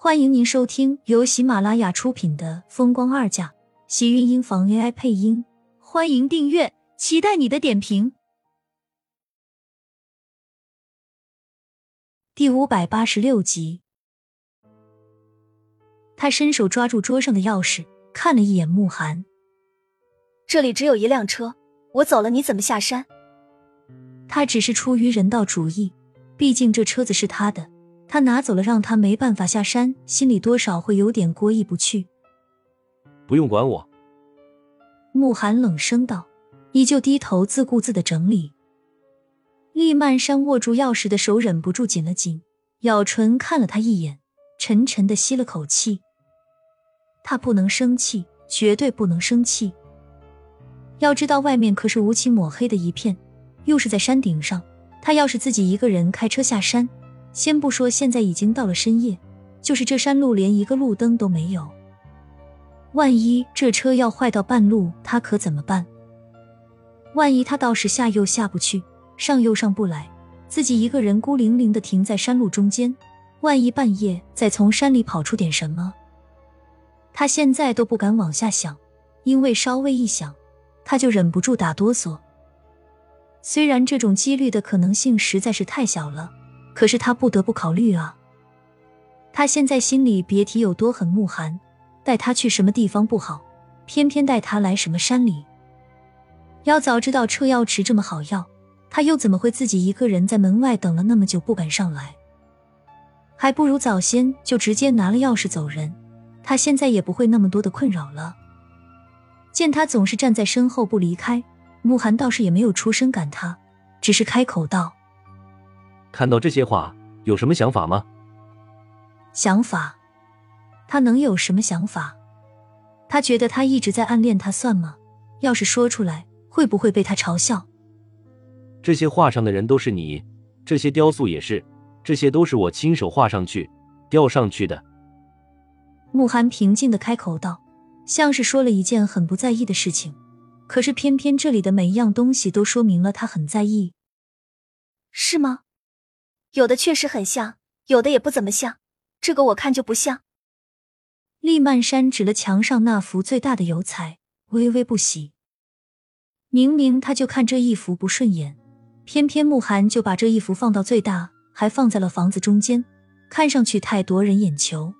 欢迎您收听由喜马拉雅出品的《风光二嫁》，喜运音房 AI 配音。欢迎订阅，期待你的点评。第五百八十六集，他伸手抓住桌上的钥匙，看了一眼慕寒。这里只有一辆车，我走了，你怎么下山？他只是出于人道主义，毕竟这车子是他的。他拿走了，让他没办法下山，心里多少会有点过意不去。不用管我，慕寒冷声道，依旧低头自顾自的整理。厉曼山握住钥匙的手忍不住紧了紧，咬唇看了他一眼，沉沉的吸了口气。他不能生气，绝对不能生气。要知道，外面可是乌漆抹黑的一片，又是在山顶上，他要是自己一个人开车下山。先不说现在已经到了深夜，就是这山路连一个路灯都没有，万一这车要坏到半路，他可怎么办？万一他到时下又下不去，上又上不来，自己一个人孤零零的停在山路中间，万一半夜再从山里跑出点什么，他现在都不敢往下想，因为稍微一想，他就忍不住打哆嗦。虽然这种几率的可能性实在是太小了。可是他不得不考虑啊！他现在心里别提有多恨慕寒，带他去什么地方不好，偏偏带他来什么山里。要早知道车钥匙这么好要，他又怎么会自己一个人在门外等了那么久不敢上来？还不如早先就直接拿了钥匙走人，他现在也不会那么多的困扰了。见他总是站在身后不离开，慕寒倒是也没有出声赶他，只是开口道。看到这些话，有什么想法吗？想法？他能有什么想法？他觉得他一直在暗恋他，算吗？要是说出来，会不会被他嘲笑？这些画上的人都是你，这些雕塑也是，这些都是我亲手画上去、雕上去的。慕寒平静的开口道，像是说了一件很不在意的事情，可是偏偏这里的每一样东西都说明了他很在意，是吗？有的确实很像，有的也不怎么像。这个我看就不像。厉曼山指了墙上那幅最大的油彩，微微不喜。明明他就看这一幅不顺眼，偏偏慕寒就把这一幅放到最大，还放在了房子中间，看上去太夺人眼球。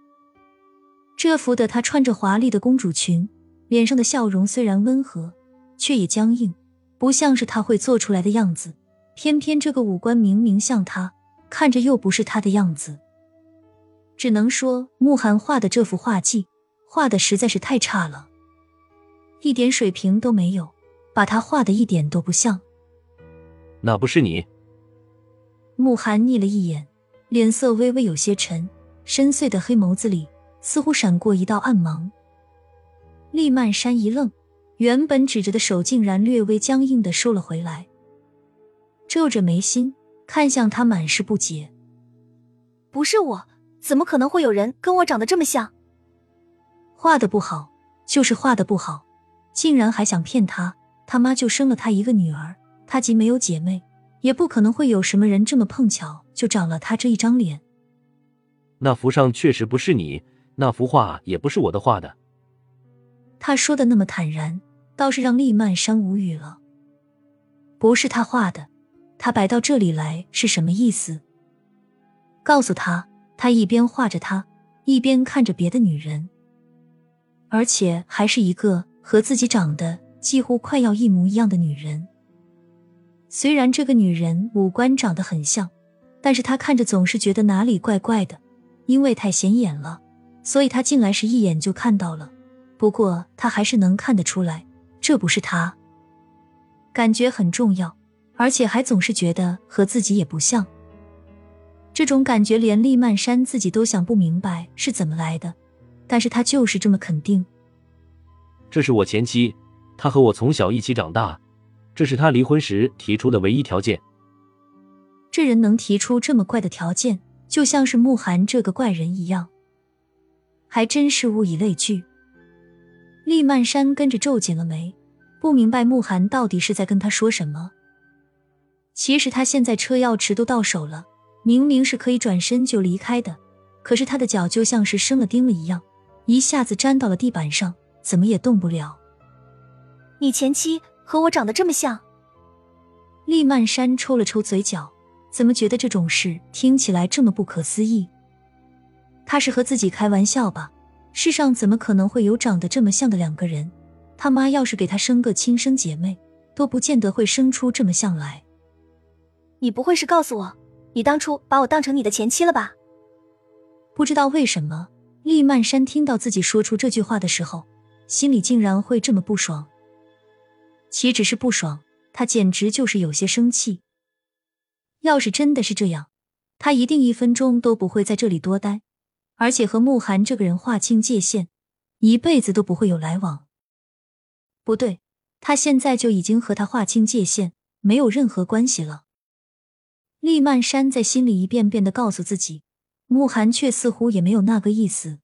这幅的她穿着华丽的公主裙，脸上的笑容虽然温和，却也僵硬，不像是她会做出来的样子。偏偏这个五官明明像她。看着又不是他的样子，只能说慕寒画的这幅画技画的实在是太差了，一点水平都没有，把他画的一点都不像。那不是你？慕寒睨了一眼，脸色微微有些沉，深邃的黑眸子里似乎闪过一道暗芒。厉曼山一愣，原本指着的手竟然略微僵硬的收了回来，皱着眉心。看向他，满是不解。不是我，怎么可能会有人跟我长得这么像？画的不好，就是画的不好，竟然还想骗他！他妈就生了他一个女儿，他既没有姐妹，也不可能会有什么人这么碰巧就长了他这一张脸。那幅上确实不是你，那幅画也不是我的画的。他说的那么坦然，倒是让厉曼山无语了。不是他画的。他摆到这里来是什么意思？告诉他，他一边画着他，一边看着别的女人，而且还是一个和自己长得几乎快要一模一样的女人。虽然这个女人五官长得很像，但是他看着总是觉得哪里怪怪的，因为太显眼了，所以他进来时一眼就看到了。不过他还是能看得出来，这不是他，感觉很重要。而且还总是觉得和自己也不像，这种感觉连厉曼山自己都想不明白是怎么来的，但是他就是这么肯定。这是我前妻，她和我从小一起长大，这是她离婚时提出的唯一条件。这人能提出这么怪的条件，就像是慕寒这个怪人一样，还真是物以类聚。厉曼山跟着皱紧了眉，不明白慕寒到底是在跟他说什么。其实他现在车钥匙都到手了，明明是可以转身就离开的，可是他的脚就像是生了钉了一样，一下子粘到了地板上，怎么也动不了。你前妻和我长得这么像？厉曼山抽了抽嘴角，怎么觉得这种事听起来这么不可思议？他是和自己开玩笑吧？世上怎么可能会有长得这么像的两个人？他妈要是给他生个亲生姐妹，都不见得会生出这么像来。你不会是告诉我，你当初把我当成你的前妻了吧？不知道为什么，厉曼山听到自己说出这句话的时候，心里竟然会这么不爽。岂止是不爽，他简直就是有些生气。要是真的是这样，他一定一分钟都不会在这里多待，而且和慕寒这个人划清界限，一辈子都不会有来往。不对，他现在就已经和他划清界限，没有任何关系了。厉曼山在心里一遍遍的告诉自己。慕寒却似乎也没有那个意思，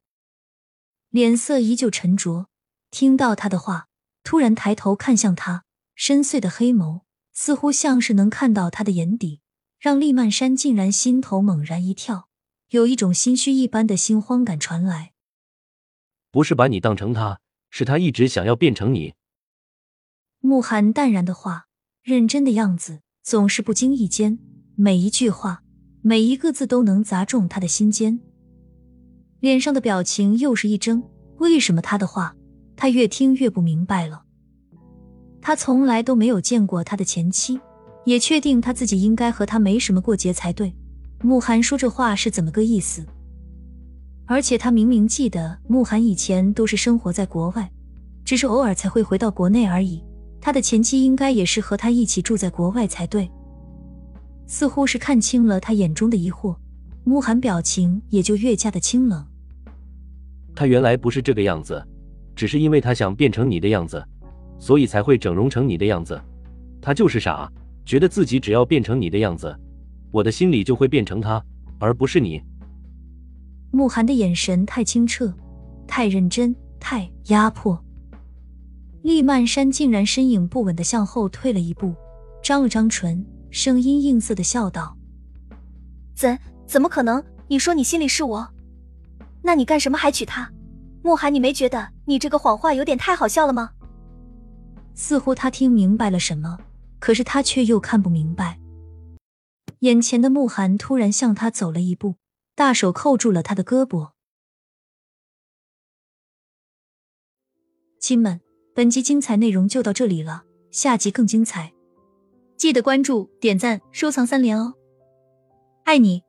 脸色依旧沉着。听到他的话，突然抬头看向他，深邃的黑眸似乎像是能看到他的眼底，让厉曼山竟然心头猛然一跳，有一种心虚一般的心慌感传来。不是把你当成他，是他一直想要变成你。慕寒淡然的话，认真的样子，总是不经意间每一句话。每一个字都能砸中他的心间，脸上的表情又是一怔。为什么他的话，他越听越不明白了？他从来都没有见过他的前妻，也确定他自己应该和他没什么过节才对。慕寒说这话是怎么个意思？而且他明明记得慕寒以前都是生活在国外，只是偶尔才会回到国内而已。他的前妻应该也是和他一起住在国外才对。似乎是看清了他眼中的疑惑，慕寒表情也就越加的清冷。他原来不是这个样子，只是因为他想变成你的样子，所以才会整容成你的样子。他就是傻，觉得自己只要变成你的样子，我的心里就会变成他，而不是你。慕寒的眼神太清澈，太认真，太压迫。厉曼山竟然身影不稳的向后退了一步，张了张唇。声音应色的笑道：“怎怎么可能？你说你心里是我，那你干什么还娶她？慕寒，你没觉得你这个谎话有点太好笑了吗？”似乎他听明白了什么，可是他却又看不明白。眼前的慕寒突然向他走了一步，大手扣住了他的胳膊。亲们，本集精彩内容就到这里了，下集更精彩。记得关注、点赞、收藏三连哦，爱你！